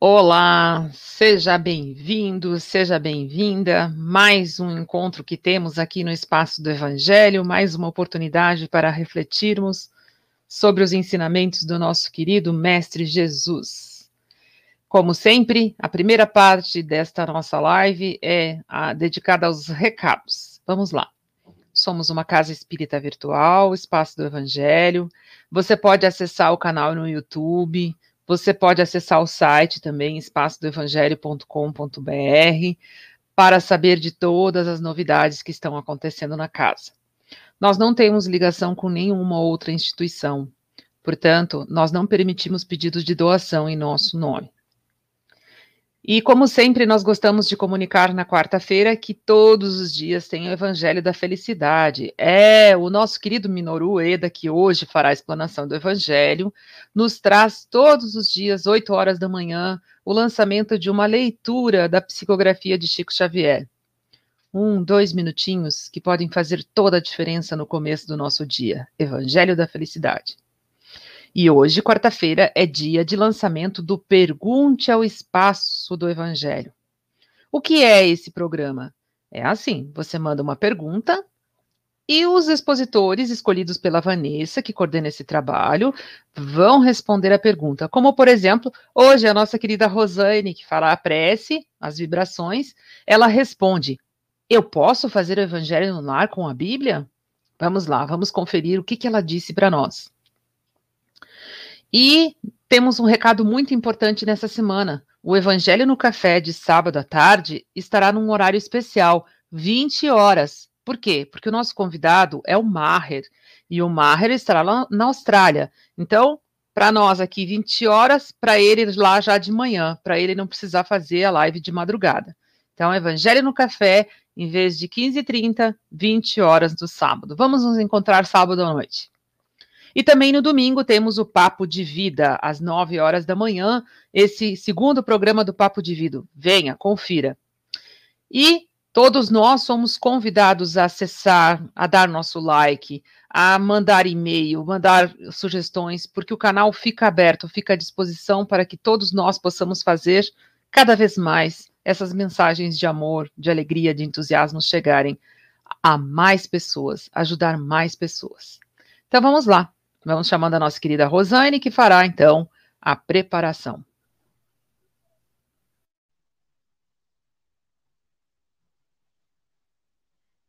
Olá, seja bem-vindo, seja bem-vinda. Mais um encontro que temos aqui no Espaço do Evangelho, mais uma oportunidade para refletirmos sobre os ensinamentos do nosso querido Mestre Jesus. Como sempre, a primeira parte desta nossa live é a, dedicada aos recados. Vamos lá. Somos uma casa espírita virtual, Espaço do Evangelho. Você pode acessar o canal no YouTube você pode acessar o site também, espaçodoevangelho.com.br, para saber de todas as novidades que estão acontecendo na casa. Nós não temos ligação com nenhuma outra instituição, portanto, nós não permitimos pedidos de doação em nosso nome. E como sempre, nós gostamos de comunicar na quarta-feira que todos os dias tem o Evangelho da Felicidade. É o nosso querido Minoru Eda, que hoje fará a explanação do Evangelho, nos traz todos os dias, 8 horas da manhã, o lançamento de uma leitura da psicografia de Chico Xavier. Um, dois minutinhos que podem fazer toda a diferença no começo do nosso dia. Evangelho da Felicidade. E hoje, quarta-feira, é dia de lançamento do Pergunte ao Espaço do Evangelho. O que é esse programa? É assim: você manda uma pergunta e os expositores escolhidos pela Vanessa, que coordena esse trabalho, vão responder a pergunta. Como, por exemplo, hoje a nossa querida Rosane, que fala a prece, as vibrações, ela responde: Eu posso fazer o evangelho no lar com a Bíblia? Vamos lá, vamos conferir o que, que ela disse para nós. E temos um recado muito importante nessa semana. O Evangelho no Café de sábado à tarde estará num horário especial, 20 horas. Por quê? Porque o nosso convidado é o Maher, e o Maher estará lá na Austrália. Então, para nós aqui, 20 horas, para ele lá já de manhã, para ele não precisar fazer a live de madrugada. Então, Evangelho no Café, em vez de 15h30, 20 horas do sábado. Vamos nos encontrar sábado à noite. E também no domingo temos o Papo de Vida, às 9 horas da manhã, esse segundo programa do Papo de Vida. Venha, confira. E todos nós somos convidados a acessar, a dar nosso like, a mandar e-mail, mandar sugestões, porque o canal fica aberto, fica à disposição para que todos nós possamos fazer cada vez mais essas mensagens de amor, de alegria, de entusiasmo chegarem a mais pessoas, ajudar mais pessoas. Então vamos lá. Vamos chamando a nossa querida Rosane, que fará então a preparação.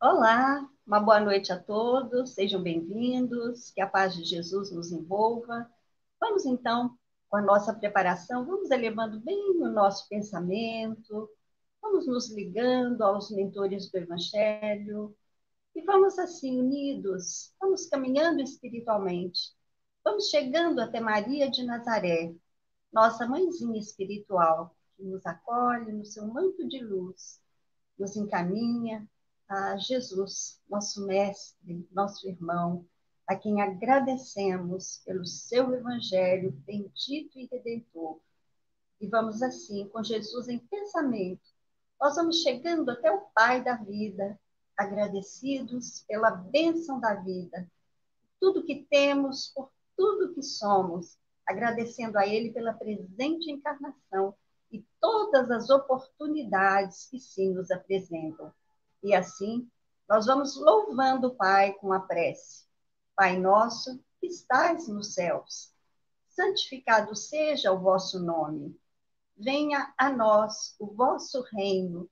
Olá, uma boa noite a todos, sejam bem-vindos, que a paz de Jesus nos envolva. Vamos então, com a nossa preparação, vamos elevando bem o nosso pensamento, vamos nos ligando aos mentores do Evangelho, e vamos assim, unidos, vamos caminhando espiritualmente. Vamos chegando até Maria de Nazaré, nossa mãezinha espiritual, que nos acolhe no seu manto de luz, nos encaminha a Jesus, nosso mestre, nosso irmão, a quem agradecemos pelo seu evangelho bendito e redentor. E vamos assim, com Jesus em pensamento, nós vamos chegando até o Pai da vida, agradecidos pela bênção da vida, tudo que temos, por tudo que somos, agradecendo a Ele pela presente encarnação e todas as oportunidades que sim nos apresentam. E assim, nós vamos louvando o Pai com a prece. Pai nosso, que estais nos céus, santificado seja o vosso nome. Venha a nós o vosso reino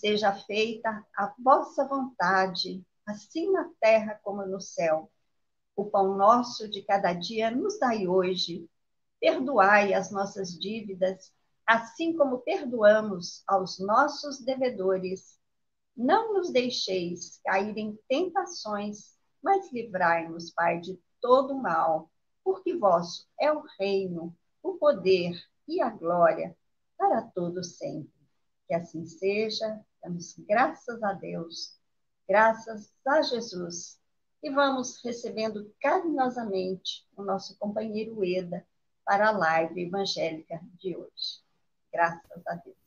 Seja feita a vossa vontade, assim na terra como no céu. O pão nosso de cada dia nos dai hoje. Perdoai as nossas dívidas, assim como perdoamos aos nossos devedores. Não nos deixeis cair em tentações, mas livrai-nos, Pai, de todo mal, porque vosso é o reino, o poder e a glória para todos sempre. Que assim seja, Damos graças a Deus, graças a Jesus. E vamos recebendo carinhosamente o nosso companheiro Eda para a live evangélica de hoje. Graças a Deus.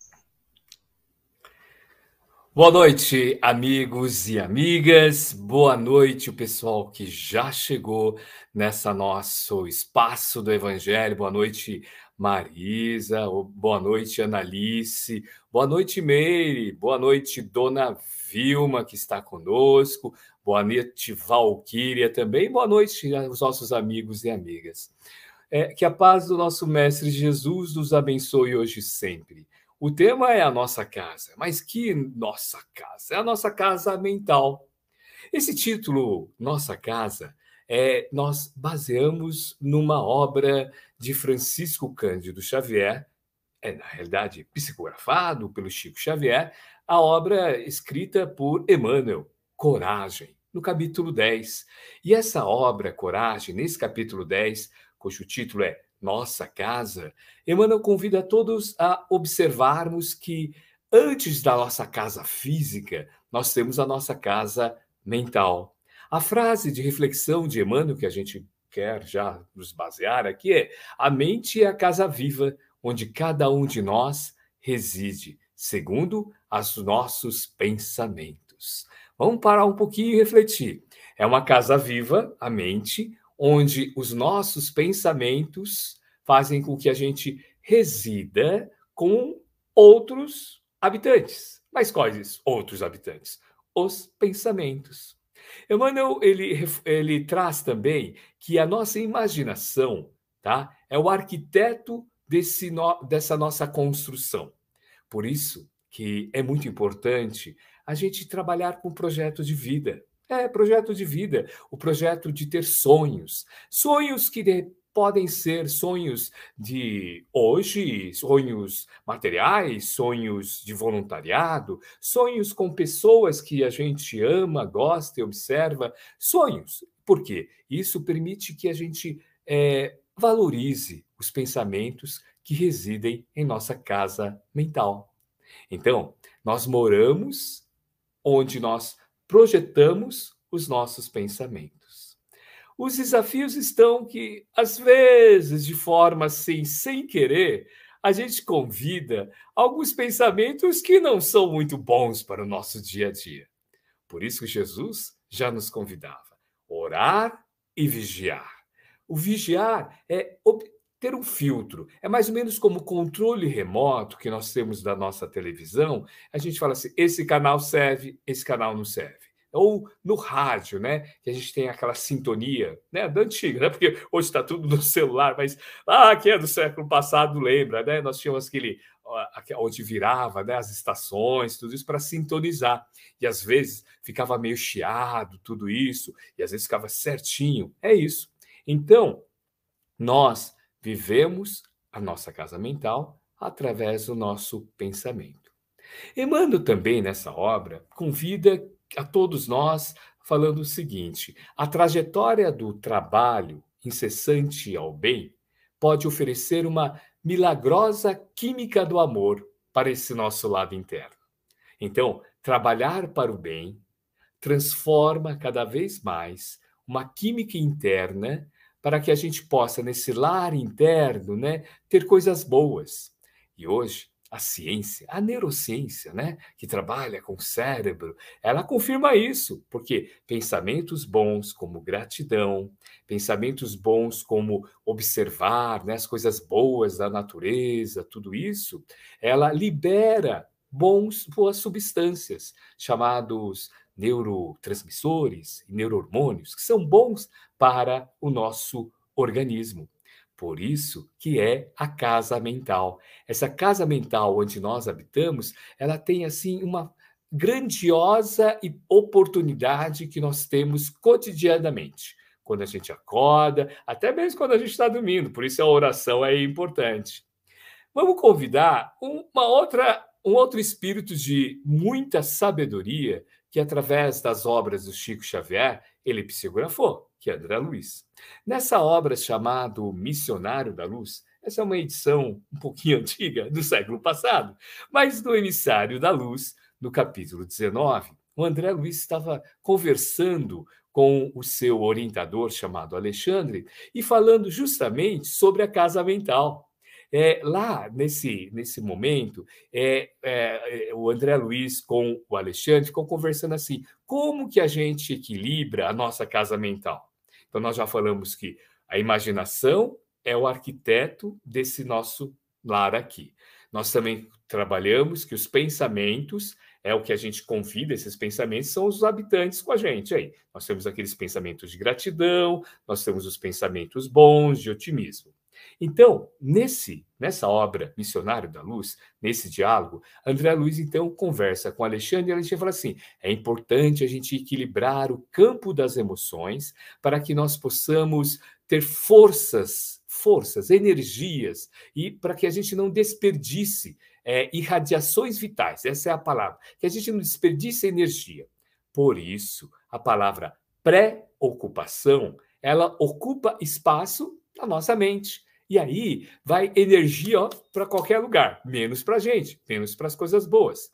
Boa noite, amigos e amigas. Boa noite, o pessoal que já chegou nessa nosso espaço do Evangelho. Boa noite, Marisa. Boa noite, Analice. Boa noite, Meire. Boa noite, Dona Vilma, que está conosco. Boa noite, Valquíria também. Boa noite aos nossos amigos e amigas. É, que a paz do nosso Mestre Jesus nos abençoe hoje e sempre. O tema é a nossa casa, mas que nossa casa? É a nossa casa mental. Esse título, Nossa Casa, é, nós baseamos numa obra de Francisco Cândido Xavier, é na realidade psicografado pelo Chico Xavier, a obra escrita por Emmanuel, Coragem, no capítulo 10. E essa obra, Coragem, nesse capítulo 10, cujo título é nossa casa, Emmanuel convida todos a observarmos que antes da nossa casa física, nós temos a nossa casa mental. A frase de reflexão de Emmanuel que a gente quer já nos basear aqui é: a mente é a casa viva onde cada um de nós reside, segundo os nossos pensamentos. Vamos parar um pouquinho e refletir. É uma casa viva, a mente, onde os nossos pensamentos fazem com que a gente resida com outros habitantes. Mas quais outros habitantes? Os pensamentos. Emmanuel ele, ele traz também que a nossa imaginação tá, é o arquiteto desse no, dessa nossa construção. Por isso que é muito importante a gente trabalhar com projeto de vida. É, projeto de vida, o projeto de ter sonhos. Sonhos que de, podem ser sonhos de hoje, sonhos materiais, sonhos de voluntariado, sonhos com pessoas que a gente ama, gosta e observa. Sonhos. Por quê? Isso permite que a gente é, valorize os pensamentos que residem em nossa casa mental. Então, nós moramos onde nós projetamos os nossos pensamentos. Os desafios estão que, às vezes, de forma assim, sem querer, a gente convida alguns pensamentos que não são muito bons para o nosso dia a dia. Por isso Jesus já nos convidava: orar e vigiar. O vigiar é ter um filtro. É mais ou menos como o controle remoto que nós temos da nossa televisão. A gente fala assim: esse canal serve, esse canal não serve ou no rádio, né? Que a gente tem aquela sintonia, né? Da antiga, né? Porque hoje está tudo no celular, mas ah, que é do século passado, lembra, né? Nós tínhamos aquele onde virava, né? As estações, tudo isso para sintonizar. E às vezes ficava meio chiado, tudo isso, e às vezes ficava certinho. É isso. Então, nós vivemos a nossa casa mental através do nosso pensamento. Emmanuel também nessa obra convida a todos nós falando o seguinte: a trajetória do trabalho incessante ao bem pode oferecer uma milagrosa química do amor para esse nosso lado interno. Então, trabalhar para o bem transforma cada vez mais uma química interna para que a gente possa, nesse lar interno, né, ter coisas boas. E hoje, a ciência, a neurociência, né, que trabalha com o cérebro, ela confirma isso, porque pensamentos bons como gratidão, pensamentos bons como observar né, as coisas boas da natureza, tudo isso, ela libera bons, boas substâncias, chamados neurotransmissores e neurohormônios, que são bons para o nosso organismo. Por isso que é a casa mental. Essa casa mental onde nós habitamos, ela tem assim uma grandiosa oportunidade que nós temos cotidianamente. Quando a gente acorda, até mesmo quando a gente está dormindo. Por isso a oração é importante. Vamos convidar uma outra, um outro espírito de muita sabedoria que, através das obras do Chico Xavier, ele psicografou que é André Luiz. Nessa obra chamada Missionário da Luz, essa é uma edição um pouquinho antiga, do século passado, mas do Emissário da Luz, no capítulo 19, o André Luiz estava conversando com o seu orientador chamado Alexandre e falando justamente sobre a casa mental. É, lá, nesse, nesse momento, é, é, é, o André Luiz com o Alexandre ficou conversando assim, como que a gente equilibra a nossa casa mental? Então, nós já falamos que a imaginação é o arquiteto desse nosso lar aqui. Nós também trabalhamos que os pensamentos é o que a gente convida, esses pensamentos são os habitantes com a gente aí. Nós temos aqueles pensamentos de gratidão, nós temos os pensamentos bons, de otimismo. Então, nesse nessa obra Missionário da Luz, nesse diálogo, André Luiz então conversa com Alexandre e Alexandre fala assim: é importante a gente equilibrar o campo das emoções para que nós possamos ter forças, forças, energias e para que a gente não desperdice é, irradiações vitais, essa é a palavra, que a gente não desperdice energia. Por isso, a palavra pré-ocupação, ela ocupa espaço na nossa mente. E aí vai energia para qualquer lugar, menos para a gente, menos para as coisas boas.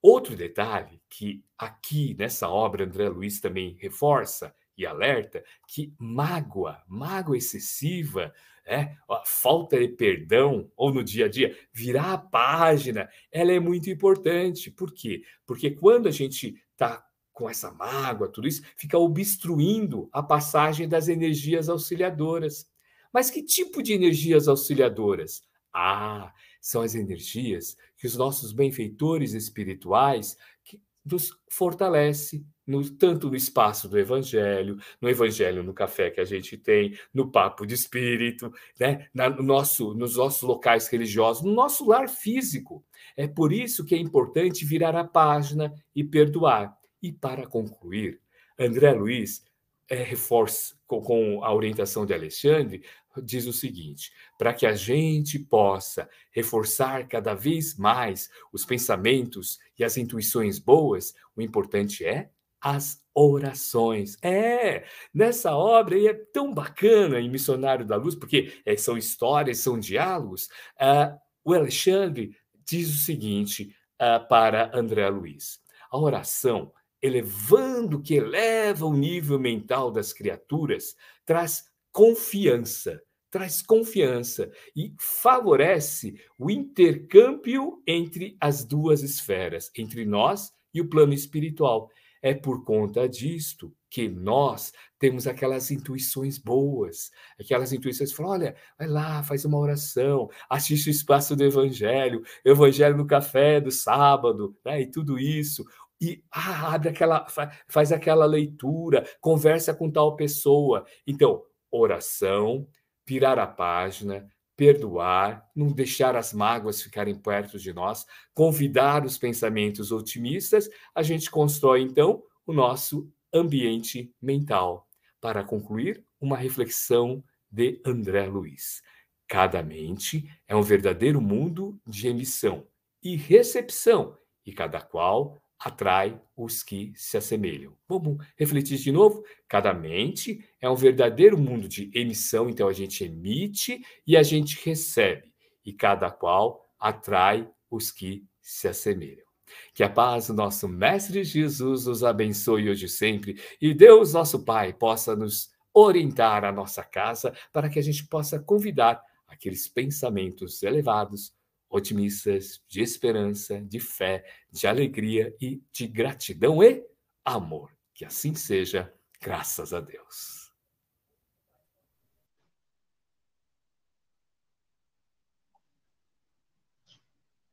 Outro detalhe que aqui nessa obra André Luiz também reforça e alerta que mágoa, mágoa excessiva, é, a falta de perdão ou no dia a dia, virar a página, ela é muito importante. Por quê? Porque quando a gente está com essa mágoa, tudo isso, fica obstruindo a passagem das energias auxiliadoras. Mas que tipo de energias auxiliadoras? Ah, são as energias que os nossos benfeitores espirituais que nos fortalece, no, tanto no espaço do Evangelho, no Evangelho no café que a gente tem, no papo de espírito, né? Na, no nosso, nos nossos locais religiosos, no nosso lar físico. É por isso que é importante virar a página e perdoar. E para concluir, André Luiz é, reforça com, com a orientação de Alexandre, diz o seguinte: para que a gente possa reforçar cada vez mais os pensamentos e as intuições boas, o importante é as orações. É, nessa obra e é tão bacana em Missionário da Luz, porque é, são histórias, são diálogos. Uh, o Alexandre diz o seguinte uh, para André Luiz: a oração, elevando, que eleva o nível mental das criaturas, traz confiança, traz confiança e favorece o intercâmbio entre as duas esferas, entre nós e o plano espiritual. É por conta disto que nós temos aquelas intuições boas, aquelas intuições que falam: olha, vai lá, faz uma oração, assiste o espaço do Evangelho, Evangelho no café do sábado, né, e tudo isso. E ah, abre aquela, faz aquela leitura, conversa com tal pessoa. Então, oração, virar a página, perdoar, não deixar as mágoas ficarem perto de nós, convidar os pensamentos otimistas, a gente constrói então o nosso ambiente mental. Para concluir, uma reflexão de André Luiz. Cada mente é um verdadeiro mundo de emissão e recepção, e cada qual atrai os que se assemelham. Vamos refletir de novo? Cada mente é um verdadeiro mundo de emissão, então a gente emite e a gente recebe, e cada qual atrai os que se assemelham. Que a paz do nosso Mestre Jesus nos abençoe hoje e sempre, e Deus, nosso Pai, possa nos orientar a nossa casa para que a gente possa convidar aqueles pensamentos elevados otimistas, de esperança, de fé, de alegria e de gratidão e amor. Que assim seja, graças a Deus.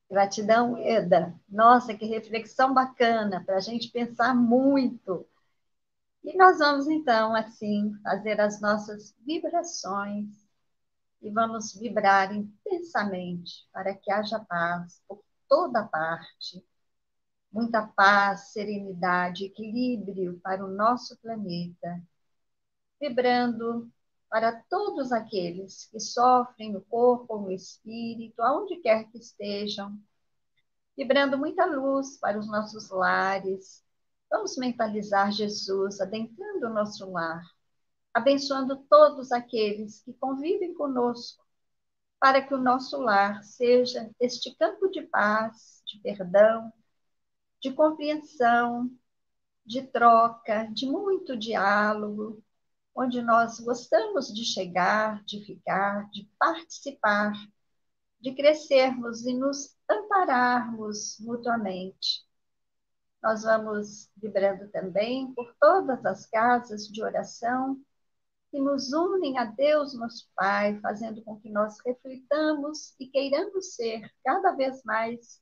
Gratidão, Eda. Nossa, que reflexão bacana para a gente pensar muito. E nós vamos então, assim, fazer as nossas vibrações e vamos vibrar intensamente para que haja paz por toda parte, muita paz, serenidade, equilíbrio para o nosso planeta, vibrando para todos aqueles que sofrem no corpo no espírito, aonde quer que estejam, vibrando muita luz para os nossos lares. Vamos mentalizar Jesus adentrando o nosso lar, abençoando todos aqueles que convivem conosco, para que o nosso lar seja este campo de paz, de perdão, de compreensão, de troca, de muito diálogo, onde nós gostamos de chegar, de ficar, de participar de crescermos e nos ampararmos mutuamente. Nós vamos vibrando também por todas as casas de oração que nos unem a Deus, nosso Pai, fazendo com que nós reflitamos e queiramos ser cada vez mais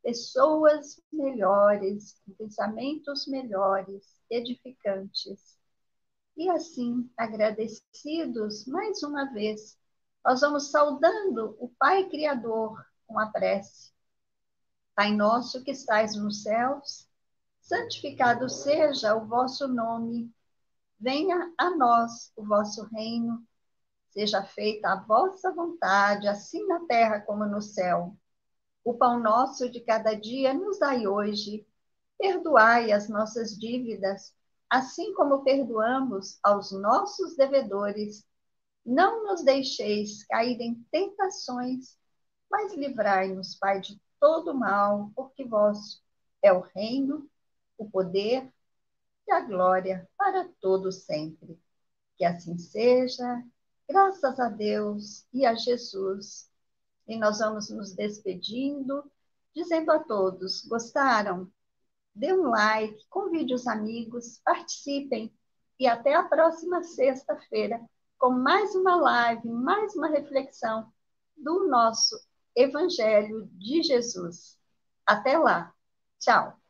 pessoas melhores, com pensamentos melhores, edificantes. E assim, agradecidos mais uma vez, nós vamos saudando o Pai Criador com a prece. Pai nosso que estais nos céus, santificado seja o vosso nome. Venha a nós o vosso reino. Seja feita a vossa vontade, assim na terra como no céu. O pão nosso de cada dia nos dai hoje. Perdoai as nossas dívidas, assim como perdoamos aos nossos devedores. Não nos deixeis cair em tentações, mas livrai-nos, Pai, de todo mal, porque vosso é o reino, o poder e a glória para todo sempre. Que assim seja, graças a Deus e a Jesus e nós vamos nos despedindo, dizendo a todos: gostaram? Dê um like, convide os amigos, participem e até a próxima sexta-feira com mais uma live, mais uma reflexão do nosso Evangelho de Jesus. Até lá. Tchau.